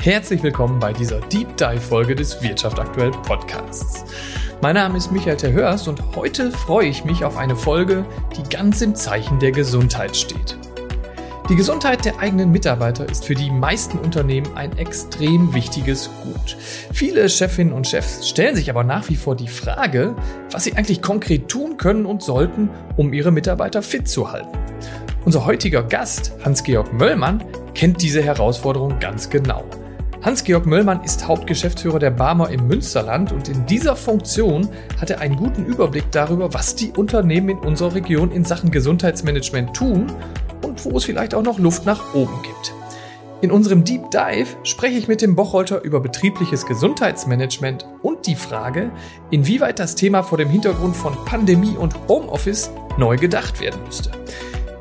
Herzlich willkommen bei dieser Deep Dive Folge des Wirtschaft aktuell Podcasts. Mein Name ist Michael Terhörst und heute freue ich mich auf eine Folge, die ganz im Zeichen der Gesundheit steht. Die Gesundheit der eigenen Mitarbeiter ist für die meisten Unternehmen ein extrem wichtiges Gut. Viele Chefinnen und Chefs stellen sich aber nach wie vor die Frage, was sie eigentlich konkret tun können und sollten, um ihre Mitarbeiter fit zu halten. Unser heutiger Gast, Hans-Georg Möllmann, kennt diese Herausforderung ganz genau. Hans-Georg Möllmann ist Hauptgeschäftsführer der Barmer im Münsterland und in dieser Funktion hat er einen guten Überblick darüber, was die Unternehmen in unserer Region in Sachen Gesundheitsmanagement tun und wo es vielleicht auch noch Luft nach oben gibt. In unserem Deep Dive spreche ich mit dem Bocholter über betriebliches Gesundheitsmanagement und die Frage, inwieweit das Thema vor dem Hintergrund von Pandemie und Homeoffice neu gedacht werden müsste.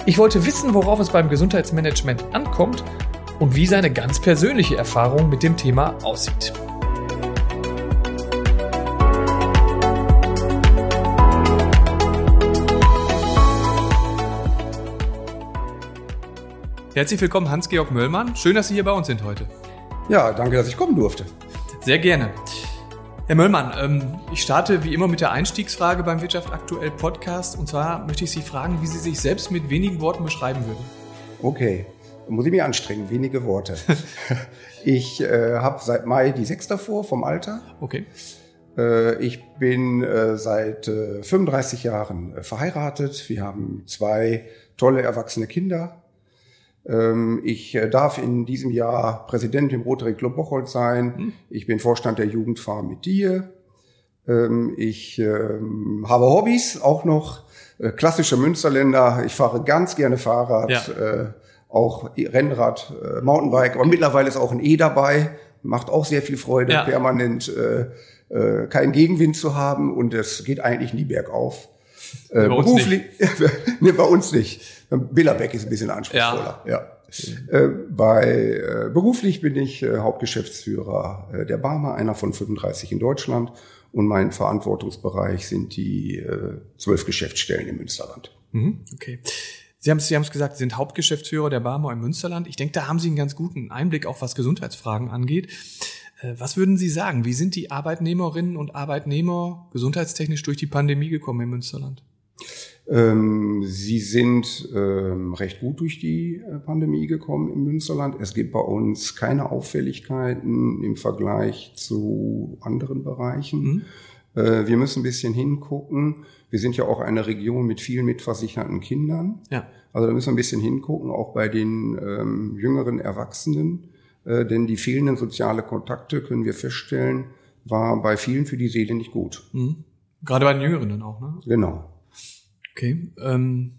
Ich wollte wissen, worauf es beim Gesundheitsmanagement ankommt und wie seine ganz persönliche Erfahrung mit dem Thema aussieht. Herzlich willkommen, Hans-Georg Möllmann. Schön, dass Sie hier bei uns sind heute. Ja, danke, dass ich kommen durfte. Sehr gerne. Herr Möllmann, ähm, ich starte wie immer mit der Einstiegsfrage beim Wirtschaft aktuell Podcast. Und zwar möchte ich Sie fragen, wie Sie sich selbst mit wenigen Worten beschreiben würden. Okay, muss ich mich anstrengen, wenige Worte. ich äh, habe seit Mai die Sechs davor vom Alter. Okay. Äh, ich bin äh, seit 35 äh, Jahren verheiratet. Wir haben zwei tolle erwachsene Kinder. Ähm, ich darf in diesem Jahr Präsident im Rotary Club Bocholt sein. Hm. Ich bin Vorstand der Jugendfarm mit dir. Ähm, ich ähm, habe Hobbys auch noch. Klassische Münsterländer. Ich fahre ganz gerne Fahrrad. Ja auch Rennrad, äh, Mountainbike, aber mittlerweile ist auch ein E dabei, macht auch sehr viel Freude, ja. permanent äh, äh, keinen Gegenwind zu haben und es geht eigentlich nie bergauf. Äh, bei beruflich, nee, bei uns nicht. Billerbeck ist ein bisschen anspruchsvoller. Ja. ja. Äh, bei äh, beruflich bin ich äh, Hauptgeschäftsführer äh, der Barmer, einer von 35 in Deutschland und mein Verantwortungsbereich sind die äh, zwölf Geschäftsstellen im Münsterland. Mhm, okay. Sie haben es Sie haben's gesagt, Sie sind Hauptgeschäftsführer der Barmer im Münsterland. Ich denke, da haben Sie einen ganz guten Einblick, auch was Gesundheitsfragen angeht. Äh, was würden Sie sagen? Wie sind die Arbeitnehmerinnen und Arbeitnehmer gesundheitstechnisch durch die Pandemie gekommen im Münsterland? Ähm, sie sind ähm, recht gut durch die äh, Pandemie gekommen im Münsterland. Es gibt bei uns keine Auffälligkeiten im Vergleich zu anderen Bereichen. Mhm. Äh, wir müssen ein bisschen hingucken. Wir sind ja auch eine Region mit vielen mitversicherten Kindern. Ja. Also da müssen wir ein bisschen hingucken, auch bei den ähm, jüngeren Erwachsenen. Äh, denn die fehlenden soziale Kontakte, können wir feststellen, war bei vielen für die Seele nicht gut. Mhm. Gerade bei den Jüngeren dann auch, ne? Genau. Okay. Ähm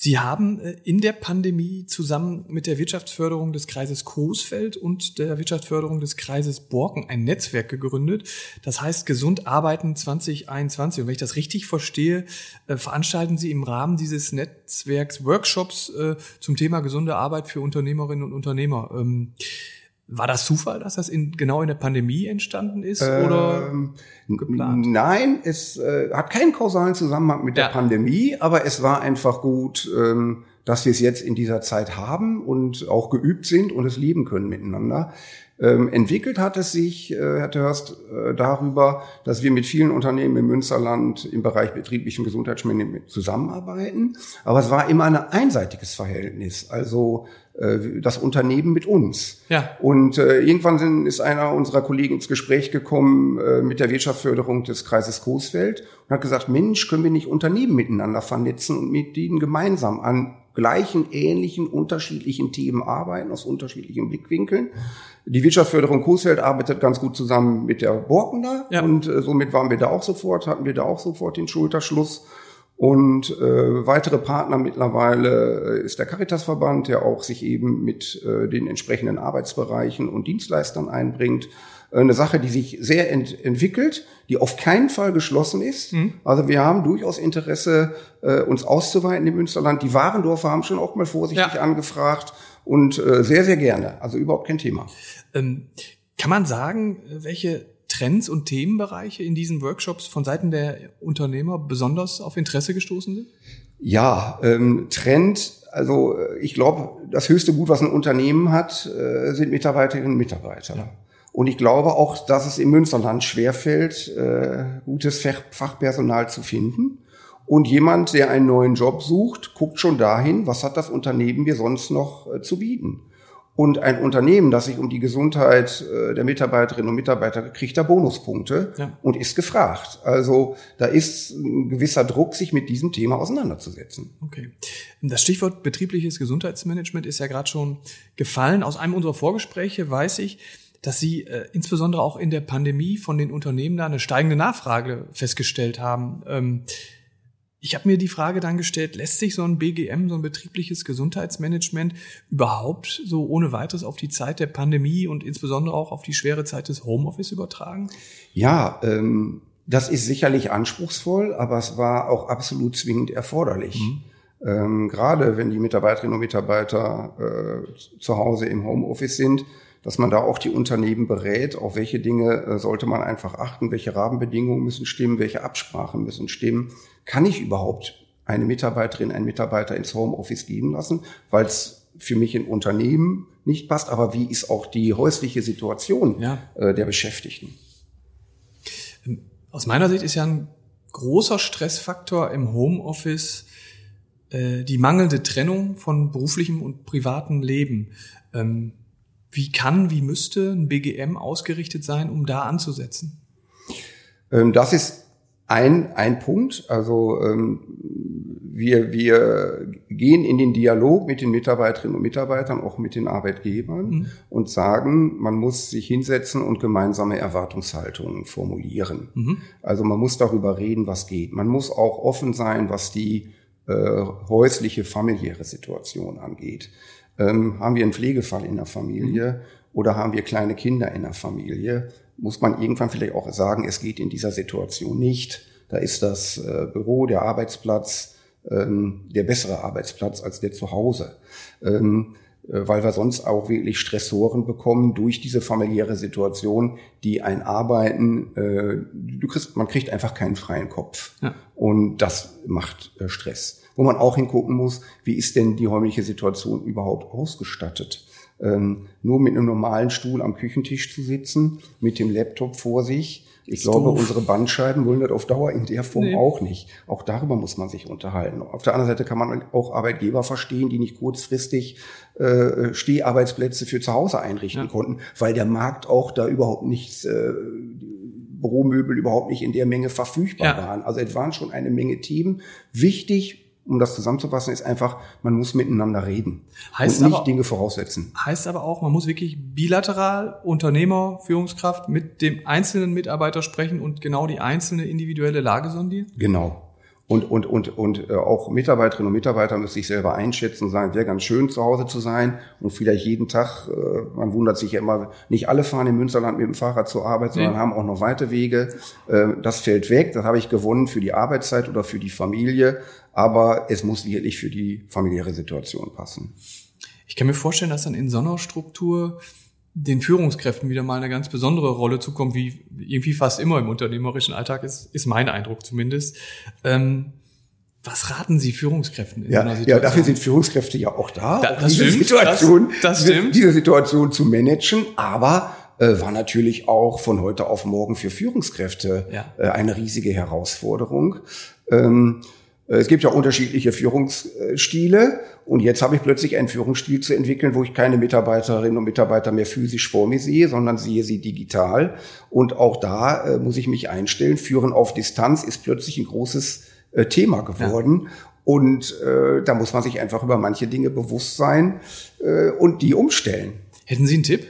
Sie haben äh, in der Pandemie zusammen mit der Wirtschaftsförderung des Kreises Coesfeld und der Wirtschaftsförderung des Kreises Borken ein Netzwerk gegründet. Das heißt Gesund Arbeiten 2021. Und wenn ich das richtig verstehe, äh, veranstalten Sie im Rahmen dieses Netzwerks Workshops äh, zum Thema gesunde Arbeit für Unternehmerinnen und Unternehmer. War das Zufall, dass das in, genau in der Pandemie entstanden ist oder ähm, geplant? Nein, es äh, hat keinen kausalen Zusammenhang mit ja. der Pandemie, aber es war einfach gut, ähm, dass wir es jetzt in dieser Zeit haben und auch geübt sind und es lieben können miteinander. Ähm, entwickelt hat es sich, äh, Herr Törst, äh, darüber, dass wir mit vielen Unternehmen im Münsterland im Bereich betrieblichen Gesundheitsmanagement zusammenarbeiten. Aber es war immer ein einseitiges Verhältnis. Also äh, das Unternehmen mit uns. Ja. Und äh, irgendwann sind, ist einer unserer Kollegen ins Gespräch gekommen äh, mit der Wirtschaftsförderung des Kreises Coesfeld und hat gesagt, Mensch, können wir nicht Unternehmen miteinander vernetzen und mit denen gemeinsam an gleichen, ähnlichen, unterschiedlichen Themen arbeiten, aus unterschiedlichen Blickwinkeln. Die Wirtschaftsförderung Coesfeld arbeitet ganz gut zusammen mit der Borkener ja. und äh, somit waren wir da auch sofort, hatten wir da auch sofort den Schulterschluss. Und äh, weitere Partner mittlerweile äh, ist der Caritasverband, der auch sich eben mit äh, den entsprechenden Arbeitsbereichen und Dienstleistern einbringt. Äh, eine Sache, die sich sehr ent entwickelt, die auf keinen Fall geschlossen ist. Mhm. Also wir haben durchaus Interesse, äh, uns auszuweiten im Münsterland. Die Warendorfer haben schon auch mal vorsichtig ja. angefragt und äh, sehr, sehr gerne. Also überhaupt kein Thema. Ähm, kann man sagen, welche Trends und Themenbereiche in diesen Workshops von Seiten der Unternehmer besonders auf Interesse gestoßen sind? Ja, ähm, Trend also ich glaube, das höchste Gut, was ein Unternehmen hat, äh, sind Mitarbeiterinnen und Mitarbeiter. Ja. Und ich glaube auch, dass es im Münsterland schwerfällt, äh, gutes Fachpersonal zu finden. Und jemand, der einen neuen Job sucht, guckt schon dahin, was hat das Unternehmen mir sonst noch äh, zu bieten. Und ein Unternehmen, das sich um die Gesundheit äh, der Mitarbeiterinnen und Mitarbeiter kriegt da Bonuspunkte ja. und ist gefragt. Also da ist ein gewisser Druck, sich mit diesem Thema auseinanderzusetzen. Okay. Das Stichwort betriebliches Gesundheitsmanagement ist ja gerade schon gefallen. Aus einem unserer Vorgespräche weiß ich, dass Sie äh, insbesondere auch in der Pandemie von den Unternehmen da eine steigende Nachfrage festgestellt haben. Ähm, ich habe mir die Frage dann gestellt, lässt sich so ein BGM, so ein betriebliches Gesundheitsmanagement überhaupt so ohne weiteres auf die Zeit der Pandemie und insbesondere auch auf die schwere Zeit des Homeoffice übertragen? Ja, ähm, das ist sicherlich anspruchsvoll, aber es war auch absolut zwingend erforderlich. Mhm. Ähm, gerade wenn die Mitarbeiterinnen und Mitarbeiter äh, zu Hause im Homeoffice sind, dass man da auch die Unternehmen berät, auf welche Dinge äh, sollte man einfach achten, welche Rahmenbedingungen müssen stimmen, welche Absprachen müssen stimmen kann ich überhaupt eine Mitarbeiterin, einen Mitarbeiter ins Homeoffice gehen lassen, weil es für mich im Unternehmen nicht passt, aber wie ist auch die häusliche Situation ja. äh, der Beschäftigten? Aus meiner Sicht ist ja ein großer Stressfaktor im Homeoffice äh, die mangelnde Trennung von beruflichem und privatem Leben. Wie kann, wie müsste ein BGM ausgerichtet sein, um da anzusetzen? Ähm, das ist ein, ein Punkt. Also ähm, wir, wir gehen in den Dialog mit den Mitarbeiterinnen und Mitarbeitern, auch mit den Arbeitgebern mhm. und sagen, man muss sich hinsetzen und gemeinsame Erwartungshaltungen formulieren. Mhm. Also man muss darüber reden, was geht. Man muss auch offen sein, was die äh, häusliche, familiäre Situation angeht. Ähm, haben wir einen Pflegefall in der Familie mhm. oder haben wir kleine Kinder in der Familie? muss man irgendwann vielleicht auch sagen, es geht in dieser Situation nicht. Da ist das äh, Büro, der Arbeitsplatz, ähm, der bessere Arbeitsplatz als der zu Hause. Ähm, äh, weil wir sonst auch wirklich Stressoren bekommen durch diese familiäre Situation, die ein Arbeiten, äh, du kriegst, man kriegt einfach keinen freien Kopf. Ja. Und das macht Stress. Wo man auch hingucken muss, wie ist denn die räumliche Situation überhaupt ausgestattet? ähm, nur mit einem normalen Stuhl am Küchentisch zu sitzen, mit dem Laptop vor sich. Ich glaube, doof. unsere Bandscheiben wollen das auf Dauer in der Form nee. auch nicht. Auch darüber muss man sich unterhalten. Auf der anderen Seite kann man auch Arbeitgeber verstehen, die nicht kurzfristig äh, Steharbeitsplätze für zu Hause einrichten ja. konnten, weil der Markt auch da überhaupt nichts, äh, Büromöbel überhaupt nicht in der Menge verfügbar ja. waren. Also es waren schon eine Menge Themen. Wichtig um das zusammenzufassen, ist einfach, man muss miteinander reden heißt und nicht aber, Dinge voraussetzen. Heißt aber auch, man muss wirklich bilateral Unternehmer, Führungskraft mit dem einzelnen Mitarbeiter sprechen und genau die einzelne individuelle Lage sondieren? Genau. Und, und, und, und äh, auch Mitarbeiterinnen und Mitarbeiter müssen sich selber einschätzen und sagen, wäre ganz schön zu Hause zu sein und vielleicht jeden Tag, äh, man wundert sich ja immer, nicht alle fahren im Münsterland mit dem Fahrrad zur Arbeit, sondern nee. haben auch noch weite Wege. Äh, das fällt weg, das habe ich gewonnen für die Arbeitszeit oder für die Familie, aber es muss wirklich für die familiäre Situation passen. Ich kann mir vorstellen, dass dann in so einer Struktur den Führungskräften wieder mal eine ganz besondere Rolle zukommt, wie irgendwie fast immer im unternehmerischen Alltag ist, ist mein Eindruck zumindest. Ähm, was raten Sie Führungskräften in ja, einer Situation? Ja, dafür sind Führungskräfte ja auch da, da diese stimmt, Situation, das, das stimmt. diese Situation zu managen, aber äh, war natürlich auch von heute auf morgen für Führungskräfte ja. äh, eine riesige Herausforderung. Ähm, äh, es gibt ja unterschiedliche Führungsstile und jetzt habe ich plötzlich einen Führungsstil zu entwickeln, wo ich keine Mitarbeiterinnen und Mitarbeiter mehr physisch vor mir sehe, sondern sehe sie digital. Und auch da äh, muss ich mich einstellen. Führen auf Distanz ist plötzlich ein großes äh, Thema geworden. Ja. Und äh, da muss man sich einfach über manche Dinge bewusst sein äh, und die umstellen. Hätten Sie einen Tipp?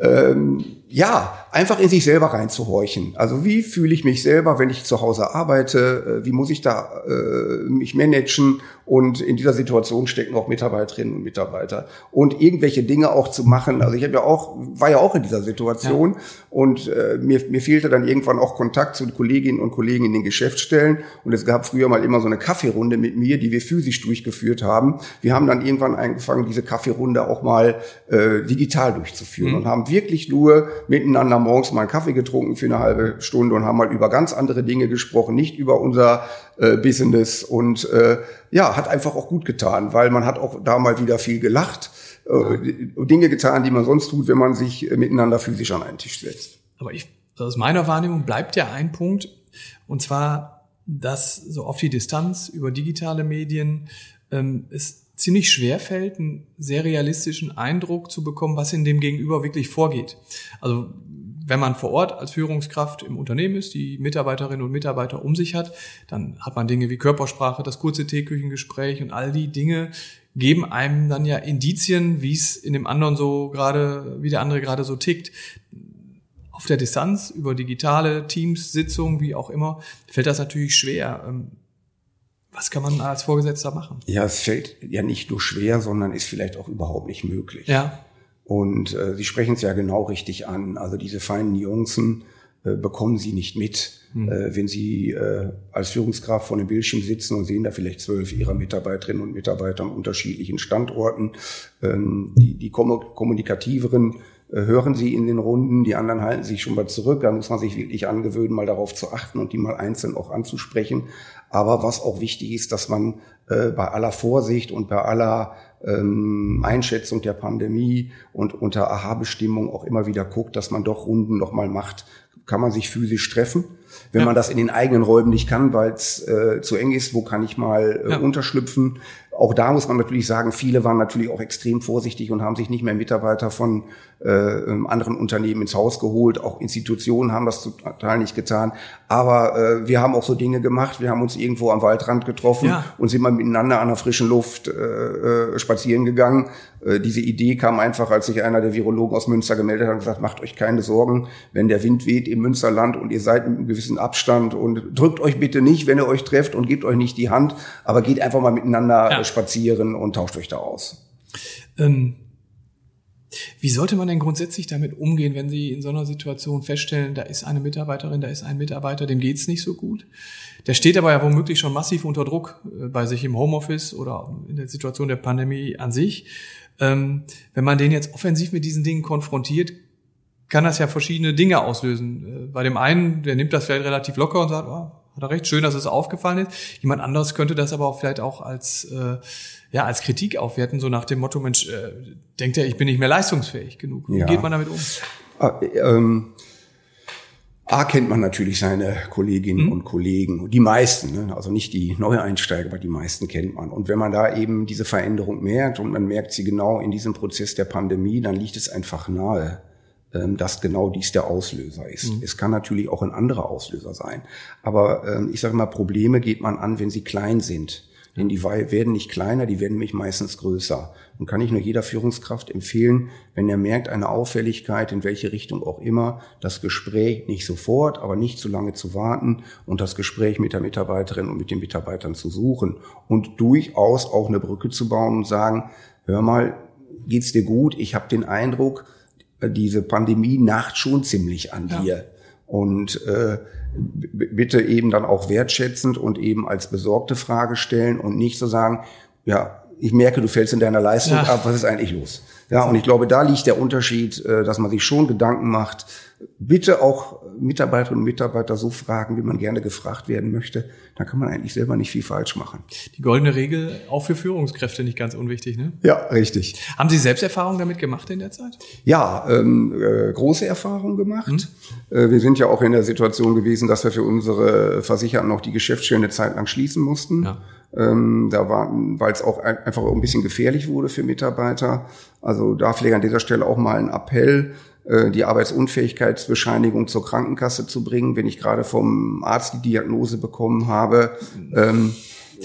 Ähm, ja, einfach in sich selber reinzuhorchen. Also wie fühle ich mich selber, wenn ich zu Hause arbeite? Äh, wie muss ich da äh, mich managen? Und in dieser Situation stecken auch Mitarbeiterinnen und Mitarbeiter. Und irgendwelche Dinge auch zu machen. Also ich habe ja auch, war ja auch in dieser Situation ja. und äh, mir, mir fehlte dann irgendwann auch Kontakt zu Kolleginnen und Kollegen in den Geschäftsstellen. Und es gab früher mal immer so eine Kaffeerunde mit mir, die wir physisch durchgeführt haben. Wir haben dann irgendwann angefangen, diese Kaffeerunde auch mal äh, digital durchzuführen mhm. und haben wirklich nur miteinander morgens mal einen Kaffee getrunken für eine halbe Stunde und haben mal über ganz andere Dinge gesprochen, nicht über unser äh, Business. Und äh, ja, hat einfach auch gut getan, weil man hat auch da mal wieder viel gelacht, äh, Dinge getan, die man sonst tut, wenn man sich äh, miteinander physisch an einen Tisch setzt. Aber ich, aus meiner Wahrnehmung bleibt ja ein Punkt, und zwar, dass so auf die Distanz über digitale Medien ähm, es ziemlich schwer fällt, einen sehr realistischen Eindruck zu bekommen, was in dem Gegenüber wirklich vorgeht. Also wenn man vor Ort als Führungskraft im Unternehmen ist, die Mitarbeiterinnen und Mitarbeiter um sich hat, dann hat man Dinge wie Körpersprache, das kurze Teeküchengespräch und all die Dinge geben einem dann ja Indizien, wie es in dem anderen so gerade, wie der andere gerade so tickt. Auf der Distanz, über digitale Teams, Sitzungen, wie auch immer, fällt das natürlich schwer. Was kann man als Vorgesetzter machen? Ja, es fällt ja nicht nur schwer, sondern ist vielleicht auch überhaupt nicht möglich. Ja. Und äh, Sie sprechen es ja genau richtig an. Also diese feinen Nuancen äh, bekommen Sie nicht mit, hm. äh, wenn Sie äh, als Führungskraft vor dem Bildschirm sitzen und sehen da vielleicht zwölf Ihrer Mitarbeiterinnen und Mitarbeiter an unterschiedlichen Standorten. Ähm, die, die kommunikativeren hören Sie in den Runden, die anderen halten sich schon mal zurück. Da muss man sich wirklich angewöhnen, mal darauf zu achten und die mal einzeln auch anzusprechen. Aber was auch wichtig ist, dass man äh, bei aller Vorsicht und bei aller ähm, Einschätzung der Pandemie und unter Aha-Bestimmung auch immer wieder guckt, dass man doch Runden nochmal macht. Kann man sich physisch treffen? Wenn ja. man das in den eigenen Räumen nicht kann, weil es äh, zu eng ist, wo kann ich mal äh, ja. unterschlüpfen? Auch da muss man natürlich sagen, viele waren natürlich auch extrem vorsichtig und haben sich nicht mehr Mitarbeiter von äh, ähm, anderen Unternehmen ins Haus geholt. Auch Institutionen haben das total nicht getan. Aber äh, wir haben auch so Dinge gemacht. Wir haben uns irgendwo am Waldrand getroffen ja. und sind mal miteinander an der frischen Luft äh, äh, spazieren gegangen. Äh, diese Idee kam einfach, als sich einer der Virologen aus Münster gemeldet hat und gesagt, macht euch keine Sorgen, wenn der Wind weht im Münsterland und ihr seid mit einem gewissen Abstand und drückt euch bitte nicht, wenn ihr euch trefft und gebt euch nicht die Hand, aber geht einfach mal miteinander ja. Spazieren und tauscht euch da aus. Ähm, wie sollte man denn grundsätzlich damit umgehen, wenn Sie in so einer Situation feststellen, da ist eine Mitarbeiterin, da ist ein Mitarbeiter, dem geht's nicht so gut? Der steht aber ja womöglich schon massiv unter Druck äh, bei sich im Homeoffice oder in der Situation der Pandemie an sich. Ähm, wenn man den jetzt offensiv mit diesen Dingen konfrontiert, kann das ja verschiedene Dinge auslösen. Äh, bei dem einen, der nimmt das vielleicht relativ locker und sagt, oh, hat er recht, schön, dass es aufgefallen ist. Jemand anderes könnte das aber auch vielleicht auch als, äh, ja, als Kritik aufwerten, so nach dem Motto, Mensch, äh, denkt er, ich bin nicht mehr leistungsfähig genug. Wie ja. geht man damit um? Ah, ähm, A kennt man natürlich seine Kolleginnen mhm. und Kollegen, die meisten, ne? also nicht die Neueinsteiger, aber die meisten kennt man. Und wenn man da eben diese Veränderung merkt und man merkt sie genau in diesem Prozess der Pandemie, dann liegt es einfach nahe, dass genau dies der Auslöser ist. Mhm. Es kann natürlich auch ein anderer Auslöser sein. Aber ähm, ich sage mal, Probleme geht man an, wenn sie klein sind. Denn die werden nicht kleiner, die werden nämlich meistens größer. Und kann ich nur jeder Führungskraft empfehlen, wenn er merkt, eine Auffälligkeit, in welche Richtung auch immer, das Gespräch nicht sofort, aber nicht zu lange zu warten und das Gespräch mit der Mitarbeiterin und mit den Mitarbeitern zu suchen und durchaus auch eine Brücke zu bauen und sagen, hör mal, geht's dir gut? Ich habe den Eindruck, diese Pandemie nacht schon ziemlich an ja. dir. Und äh, bitte eben dann auch wertschätzend und eben als besorgte Frage stellen und nicht so sagen, ja, ich merke, du fällst in deiner Leistung ja. ab, was ist eigentlich los? Ja, und ich glaube, da liegt der Unterschied, äh, dass man sich schon Gedanken macht, bitte auch Mitarbeiterinnen und Mitarbeiter so fragen, wie man gerne gefragt werden möchte. Da kann man eigentlich selber nicht viel falsch machen. Die goldene Regel auch für Führungskräfte nicht ganz unwichtig, ne? Ja, richtig. Haben Sie selbst Erfahrungen damit gemacht in der Zeit? Ja, ähm, äh, große Erfahrungen gemacht. Mhm. Äh, wir sind ja auch in der Situation gewesen, dass wir für unsere Versicherten noch die Geschäftsstellen eine Zeit lang schließen mussten. Ja. Ähm, da war, weil es auch einfach ein bisschen gefährlich wurde für Mitarbeiter. Also da pflege an dieser Stelle auch mal ein Appell die Arbeitsunfähigkeitsbescheinigung zur Krankenkasse zu bringen, wenn ich gerade vom Arzt die Diagnose bekommen habe, ähm,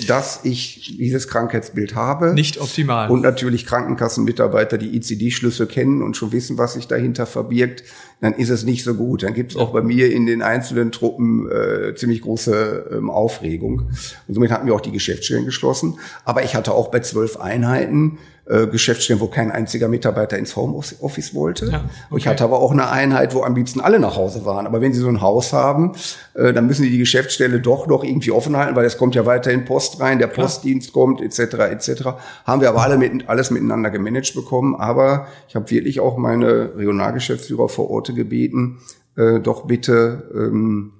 dass ich dieses Krankheitsbild habe. Nicht optimal. Und natürlich Krankenkassenmitarbeiter, die ICD-Schlüssel kennen und schon wissen, was sich dahinter verbirgt, dann ist es nicht so gut. Dann gibt es auch bei mir in den einzelnen Truppen äh, ziemlich große ähm, Aufregung. Und somit hatten wir auch die Geschäftsstellen geschlossen. Aber ich hatte auch bei zwölf Einheiten äh, Geschäftsstellen, wo kein einziger Mitarbeiter ins Homeoffice wollte. Ja, okay. Ich hatte aber auch eine Einheit, wo am liebsten alle nach Hause waren. Aber wenn Sie so ein Haus haben, äh, dann müssen Sie die Geschäftsstelle doch noch irgendwie offen halten, weil es kommt ja weiterhin Post rein, der Postdienst Klar. kommt etc. etc. Haben wir aber alle mit, alles miteinander gemanagt bekommen. Aber ich habe wirklich auch meine Regionalgeschäftsführer vor Ort gebeten, äh, doch bitte ähm,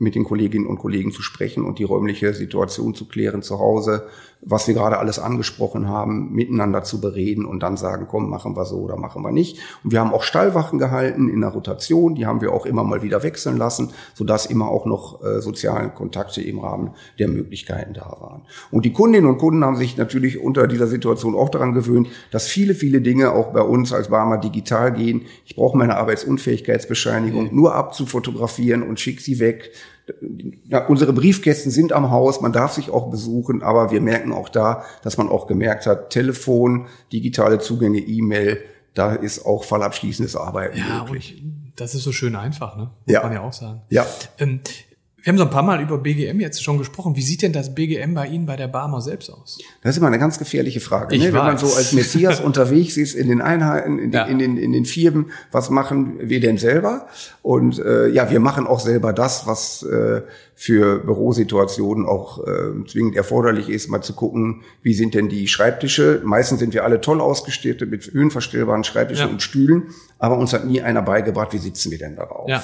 mit den Kolleginnen und Kollegen zu sprechen und die räumliche Situation zu klären zu Hause, was wir gerade alles angesprochen haben, miteinander zu bereden und dann sagen, komm, machen wir so oder machen wir nicht. Und wir haben auch Stallwachen gehalten in der Rotation, die haben wir auch immer mal wieder wechseln lassen, sodass immer auch noch äh, soziale Kontakte im Rahmen der Möglichkeiten da waren. Und die Kundinnen und Kunden haben sich natürlich unter dieser Situation auch daran gewöhnt, dass viele, viele Dinge auch bei uns als Barmer digital gehen. Ich brauche meine Arbeitsunfähigkeitsbescheinigung mhm. nur abzufotografieren und schicke sie weg ja, unsere Briefkästen sind am Haus, man darf sich auch besuchen, aber wir merken auch da, dass man auch gemerkt hat, Telefon, digitale Zugänge, E-Mail, da ist auch fallabschließendes Arbeiten ja, möglich. Das ist so schön einfach, ne? Muss ja. man ja auch sagen. Ja. Ähm, wir haben so ein paar Mal über BGM jetzt schon gesprochen. Wie sieht denn das BGM bei Ihnen bei der Barmer selbst aus? Das ist immer eine ganz gefährliche Frage. Ne? Wenn man so als Messias unterwegs ist in den Einheiten, in, ja. in, den, in den Firmen, was machen wir denn selber? Und äh, ja, wir machen auch selber das, was äh, für Bürosituationen auch äh, zwingend erforderlich ist, mal zu gucken, wie sind denn die Schreibtische. Meistens sind wir alle toll ausgestattet mit höhenverstellbaren Schreibtischen ja. und Stühlen, aber uns hat nie einer beigebracht, wie sitzen wir denn darauf. Ja.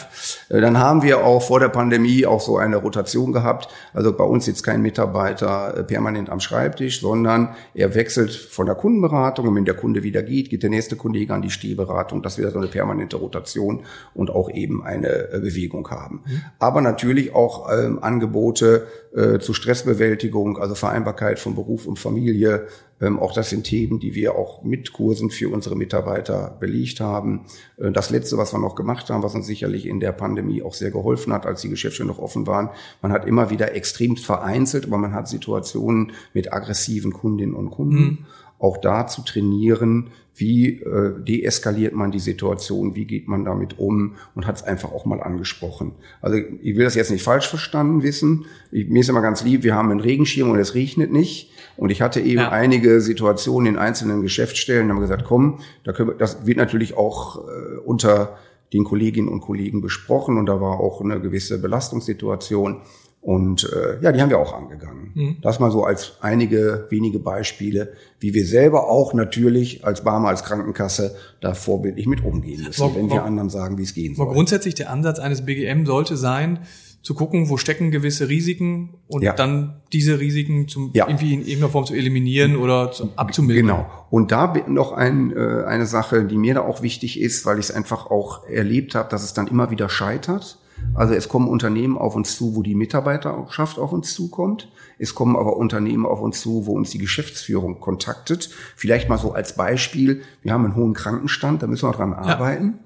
Äh, dann haben wir auch vor der Pandemie auch so eine Rotation gehabt. Also bei uns sitzt kein Mitarbeiter äh, permanent am Schreibtisch, sondern er wechselt von der Kundenberatung und wenn der Kunde wieder geht, geht der nächste Kollege an die Stehberatung, dass wir so eine permanente Rotation und auch eben eine äh, Bewegung haben. Mhm. Aber natürlich auch äh, ähm, Angebote äh, zur Stressbewältigung, also Vereinbarkeit von Beruf und Familie. Ähm, auch das sind Themen, die wir auch mit Kursen für unsere Mitarbeiter belegt haben. Äh, das Letzte, was wir noch gemacht haben, was uns sicherlich in der Pandemie auch sehr geholfen hat, als die Geschäfte noch offen waren, man hat immer wieder extremst vereinzelt, aber man hat Situationen mit aggressiven Kundinnen und Kunden. Mhm. Auch da zu trainieren, wie äh, deeskaliert man die Situation, wie geht man damit um und hat es einfach auch mal angesprochen. Also ich will das jetzt nicht falsch verstanden wissen. Ich, mir ist immer ganz lieb, wir haben einen Regenschirm und es regnet nicht. Und ich hatte eben ja. einige Situationen in einzelnen Geschäftsstellen, da haben wir gesagt, komm, da können wir, das wird natürlich auch äh, unter den Kolleginnen und Kollegen besprochen und da war auch eine gewisse Belastungssituation. Und äh, ja, die haben wir auch angegangen. Mhm. Das mal so als einige wenige Beispiele, wie wir selber auch natürlich als Barmer, als Krankenkasse da vorbildlich mit umgehen müssen, aber, wenn wir anderen sagen, wie es gehen soll. Grundsätzlich der Ansatz eines BGM sollte sein, zu gucken, wo stecken gewisse Risiken und ja. dann diese Risiken zum, ja. irgendwie in irgendeiner Form zu eliminieren oder zu, abzumildern. Genau. Und da noch ein, äh, eine Sache, die mir da auch wichtig ist, weil ich es einfach auch erlebt habe, dass es dann immer wieder scheitert also es kommen Unternehmen auf uns zu, wo die Mitarbeiterschaft auf uns zukommt. Es kommen aber Unternehmen auf uns zu, wo uns die Geschäftsführung kontaktet. Vielleicht mal so als Beispiel, wir haben einen hohen Krankenstand, da müssen wir dran arbeiten.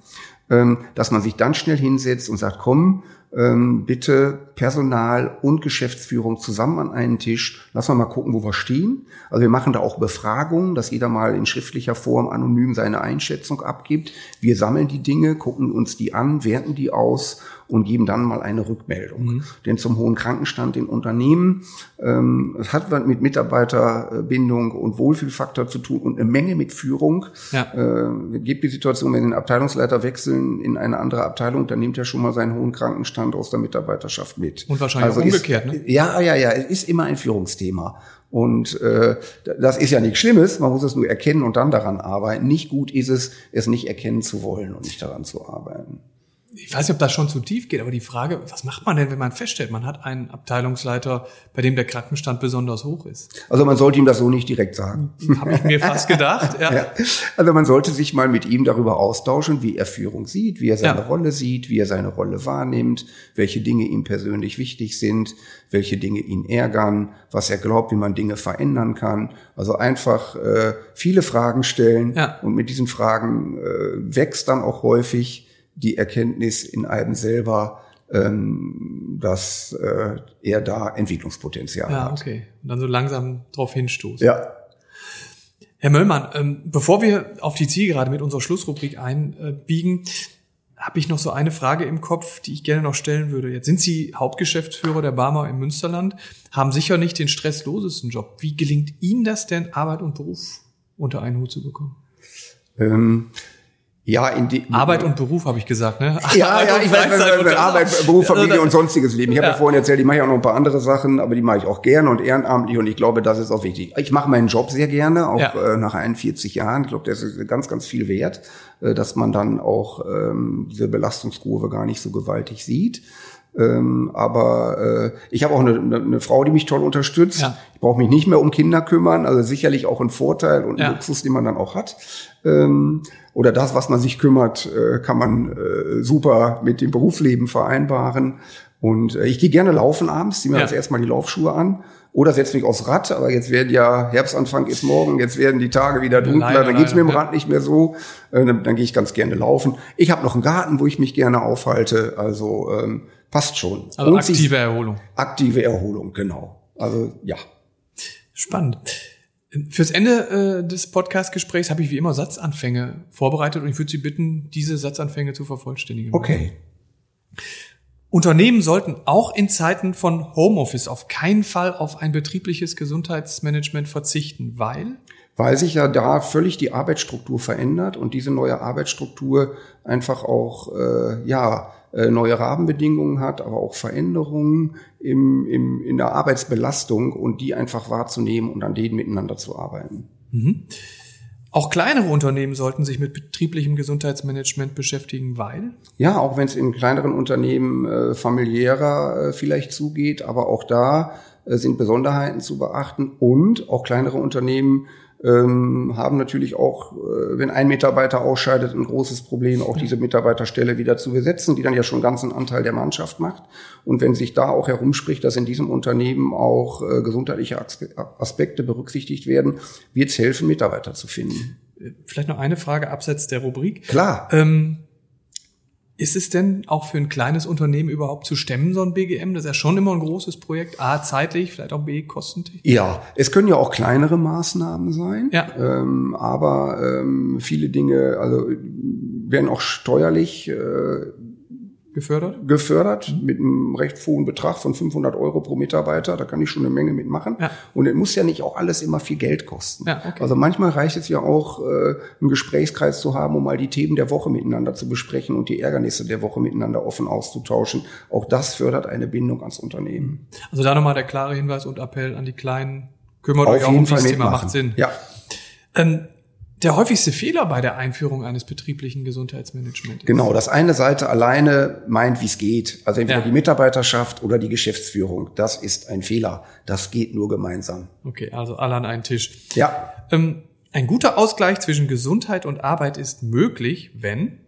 Ja. Ähm, dass man sich dann schnell hinsetzt und sagt, komm, ähm, bitte Personal und Geschäftsführung zusammen an einen Tisch. Lass mal mal gucken, wo wir stehen. Also wir machen da auch Befragungen, dass jeder mal in schriftlicher Form anonym seine Einschätzung abgibt. Wir sammeln die Dinge, gucken uns die an, werten die aus und geben dann mal eine Rückmeldung. Mhm. Denn zum hohen Krankenstand in Unternehmen, ähm, es hat mit Mitarbeiterbindung und Wohlfühlfaktor zu tun und eine Menge mit Führung. Ja. Äh, gibt die Situation, wenn den Abteilungsleiter wechseln in eine andere Abteilung, dann nimmt er schon mal seinen hohen Krankenstand aus der Mitarbeiterschaft mit. Und wahrscheinlich also umgekehrt, ist, ne? Ja, ja, ja, es ist immer ein Führungsthema. Und äh, das ist ja nichts Schlimmes, man muss es nur erkennen und dann daran arbeiten. Nicht gut ist es, es nicht erkennen zu wollen und nicht daran zu arbeiten ich weiß nicht, ob das schon zu tief geht, aber die Frage, was macht man denn, wenn man feststellt, man hat einen Abteilungsleiter, bei dem der Krankenstand besonders hoch ist? Also man sollte ihm das so nicht direkt sagen. Habe ich mir fast gedacht. Ja. ja. Also man sollte sich mal mit ihm darüber austauschen, wie er Führung sieht, wie er seine ja. Rolle sieht, wie er seine Rolle wahrnimmt, welche Dinge ihm persönlich wichtig sind, welche Dinge ihn ärgern, was er glaubt, wie man Dinge verändern kann. Also einfach äh, viele Fragen stellen ja. und mit diesen Fragen äh, wächst dann auch häufig die Erkenntnis in einem selber, ähm, dass äh, er da Entwicklungspotenzial ja, hat. Ja, okay. Und dann so langsam drauf hinstoßen. Ja. Herr Möllmann, ähm, bevor wir auf die Zielgerade mit unserer Schlussrubrik einbiegen, habe ich noch so eine Frage im Kopf, die ich gerne noch stellen würde. Jetzt sind Sie Hauptgeschäftsführer der Barmer im Münsterland, haben sicher nicht den stresslosesten Job. Wie gelingt Ihnen das denn, Arbeit und Beruf unter einen Hut zu bekommen? Ähm, ja, in die, Arbeit und Beruf habe ich gesagt, ne? Ja, Arbeit ja, ich weiß, Arbeit, Beruf, Familie und sonstiges Leben. Ich habe ja. ja vorhin erzählt, ich mache ja auch noch ein paar andere Sachen, aber die mache ich auch gerne und ehrenamtlich und ich glaube, das ist auch wichtig. Ich mache meinen Job sehr gerne, auch ja. äh, nach 41 Jahren. Ich glaube, das ist ganz, ganz viel wert, äh, dass man dann auch ähm, diese Belastungskurve gar nicht so gewaltig sieht. Ähm, aber äh, ich habe auch eine, eine, eine Frau, die mich toll unterstützt. Ja. Ich brauche mich nicht mehr um Kinder kümmern, also sicherlich auch ein Vorteil und ein ja. Luxus, den man dann auch hat. Ähm, oder das, was man sich kümmert, äh, kann man äh, super mit dem Berufsleben vereinbaren. Und äh, ich gehe gerne laufen abends, ziehe mir ja. als erstmal die Laufschuhe an. Oder setze mich aufs Rad, aber jetzt werden ja, Herbstanfang ist morgen, jetzt werden die Tage wieder dunkler, leider, dann geht's mir im Rad nicht mehr so. Äh, dann, dann gehe ich ganz gerne laufen. Ich habe noch einen Garten, wo ich mich gerne aufhalte. Also ähm, passt schon. Also Und aktive Erholung. Aktive Erholung, genau. Also ja. Spannend. Fürs Ende äh, des Podcast-Gesprächs habe ich wie immer Satzanfänge vorbereitet und ich würde Sie bitten, diese Satzanfänge zu vervollständigen. Okay. Unternehmen sollten auch in Zeiten von Homeoffice auf keinen Fall auf ein betriebliches Gesundheitsmanagement verzichten, weil? Weil sich ja da völlig die Arbeitsstruktur verändert und diese neue Arbeitsstruktur einfach auch, äh, ja, neue Rahmenbedingungen hat, aber auch Veränderungen im, im, in der Arbeitsbelastung und die einfach wahrzunehmen und an denen miteinander zu arbeiten. Mhm. Auch kleinere Unternehmen sollten sich mit betrieblichem Gesundheitsmanagement beschäftigen, weil? Ja, auch wenn es in kleineren Unternehmen äh, familiärer äh, vielleicht zugeht, aber auch da äh, sind Besonderheiten zu beachten und auch kleinere Unternehmen ähm, haben natürlich auch, äh, wenn ein Mitarbeiter ausscheidet, ein großes Problem, auch diese Mitarbeiterstelle wieder zu besetzen, die dann ja schon ganz einen Anteil der Mannschaft macht. Und wenn sich da auch herumspricht, dass in diesem Unternehmen auch äh, gesundheitliche Aspekte berücksichtigt werden, wird es helfen, Mitarbeiter zu finden. Vielleicht noch eine Frage abseits der Rubrik. Klar. Ähm ist es denn auch für ein kleines Unternehmen überhaupt zu stemmen, so ein BGM? Das ist ja schon immer ein großes Projekt. A, zeitlich, vielleicht auch B, kostentechnisch. Ja, es können ja auch kleinere Maßnahmen sein. Ja. Ähm, aber ähm, viele Dinge, also werden auch steuerlich äh, gefördert? Gefördert mit einem recht hohen Betrag von 500 Euro pro Mitarbeiter. Da kann ich schon eine Menge mitmachen. Ja. Und es muss ja nicht auch alles immer viel Geld kosten. Ja, okay. Also manchmal reicht es ja auch, äh, einen Gesprächskreis zu haben, um mal die Themen der Woche miteinander zu besprechen und die Ärgernisse der Woche miteinander offen auszutauschen. Auch das fördert eine Bindung ans Unternehmen. Also da nochmal der klare Hinweis und Appell an die Kleinen. Kümmert Auf euch auch um dieses Thema, macht Sinn. Ja. Ähm, der häufigste Fehler bei der Einführung eines betrieblichen Gesundheitsmanagements. Genau, dass eine Seite alleine meint, wie es geht. Also entweder ja. die Mitarbeiterschaft oder die Geschäftsführung. Das ist ein Fehler. Das geht nur gemeinsam. Okay, also alle an einen Tisch. Ja. Ähm, ein guter Ausgleich zwischen Gesundheit und Arbeit ist möglich, wenn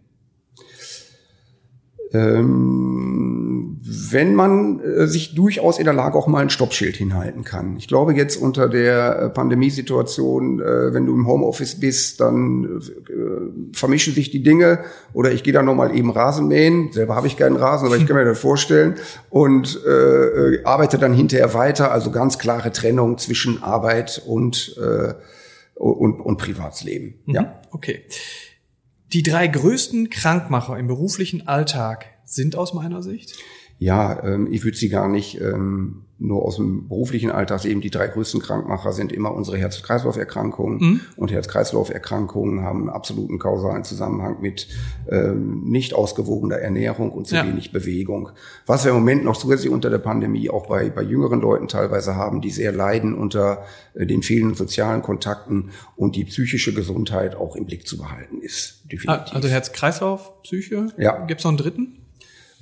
ähm, wenn man äh, sich durchaus in der Lage auch mal ein Stoppschild hinhalten kann. Ich glaube jetzt unter der äh, Pandemiesituation, äh, wenn du im Homeoffice bist, dann vermischen sich die Dinge oder ich gehe da nochmal eben Rasen mähen. Selber habe ich keinen Rasen, aber ich kann mir das vorstellen und äh, arbeite dann hinterher weiter. Also ganz klare Trennung zwischen Arbeit und, äh, und, und Privatsleben. Mhm. Ja. Okay. Die drei größten Krankmacher im beruflichen Alltag sind aus meiner Sicht? Ja, ähm, ich würde sie gar nicht ähm, nur aus dem beruflichen Alltag sehen. Die drei größten Krankmacher sind immer unsere Herz-Kreislauf-Erkrankungen. Mhm. Und Herz-Kreislauf-Erkrankungen haben einen absoluten kausalen Zusammenhang mit ähm, nicht ausgewogener Ernährung und zu ja. wenig Bewegung. Was wir im Moment noch zusätzlich unter der Pandemie auch bei, bei jüngeren Leuten teilweise haben, die sehr leiden unter äh, den fehlenden sozialen Kontakten und die psychische Gesundheit auch im Blick zu behalten ist. Definitiv. Also Herz-Kreislauf, Psyche? Ja. Gibt es noch einen dritten?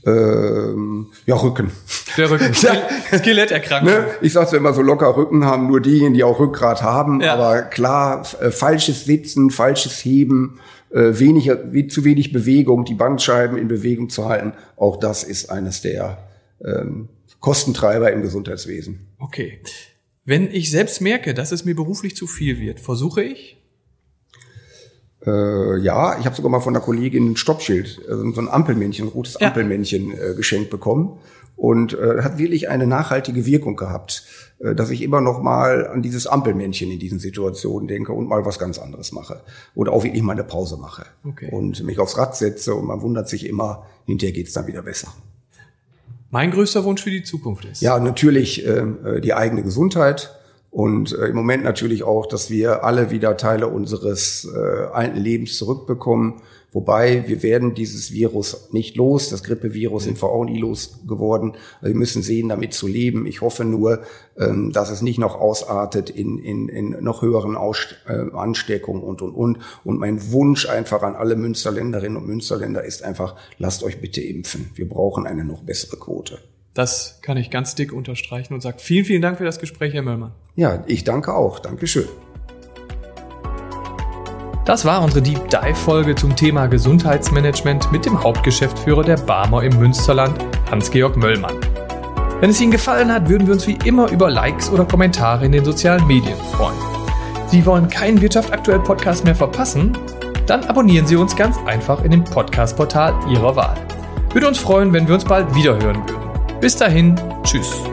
Ähm, ja, Rücken. Der Rücken. ja. Skeletterkrankung. Ne? Ich sag's ja immer so locker, Rücken haben nur diejenigen, die auch Rückgrat haben. Ja. Aber klar, äh, falsches Sitzen, falsches Heben, äh, wenig, wie, zu wenig Bewegung, die Bandscheiben in Bewegung zu halten, auch das ist eines der ähm, Kostentreiber im Gesundheitswesen. Okay. Wenn ich selbst merke, dass es mir beruflich zu viel wird, versuche ich, äh, ja, ich habe sogar mal von einer Kollegin ein Stoppschild, also so ein Ampelmännchen, ein rotes ja. Ampelmännchen äh, geschenkt bekommen und äh, hat wirklich eine nachhaltige Wirkung gehabt, äh, dass ich immer noch mal an dieses Ampelmännchen in diesen Situationen denke und mal was ganz anderes mache oder auch wirklich mal eine Pause mache okay. und mich aufs Rad setze und man wundert sich immer, hinterher geht's dann wieder besser. Mein größter Wunsch für die Zukunft ist? Ja, natürlich ähm, äh, die eigene Gesundheit Und äh, im Moment natürlich auch, dass wir alle wieder Teile unseres äh, alten Lebens zurückbekommen. Wobei wir werden dieses Virus nicht los. Das Grippevirus sind wir auch nie los geworden. Wir müssen sehen, damit zu leben. Ich hoffe nur, ähm, dass es nicht noch ausartet in, in, in noch höheren Aus, äh, Ansteckungen und, und, und. Und mein Wunsch einfach an alle Münsterländerinnen und Münsterländer ist einfach, lasst euch bitte impfen. Wir brauchen eine noch bessere Quote. Das kann ich ganz dick unterstreichen und sage vielen, vielen Dank für das Gespräch, Herr Möllmann. Ja, ich danke auch. Dankeschön. Das war unsere Deep Dive Folge zum Thema Gesundheitsmanagement mit dem Hauptgeschäftsführer der Barmer im Münsterland, Hans-Georg Möllmann. Wenn es Ihnen gefallen hat, würden wir uns wie immer über Likes oder Kommentare in den sozialen Medien freuen. Sie wollen keinen Wirtschaft aktuell Podcast mehr verpassen? Dann abonnieren Sie uns ganz einfach in dem Podcast-Portal Ihrer Wahl. Würde uns freuen, wenn wir uns bald wieder hören würden. Bis dahin, tschüss.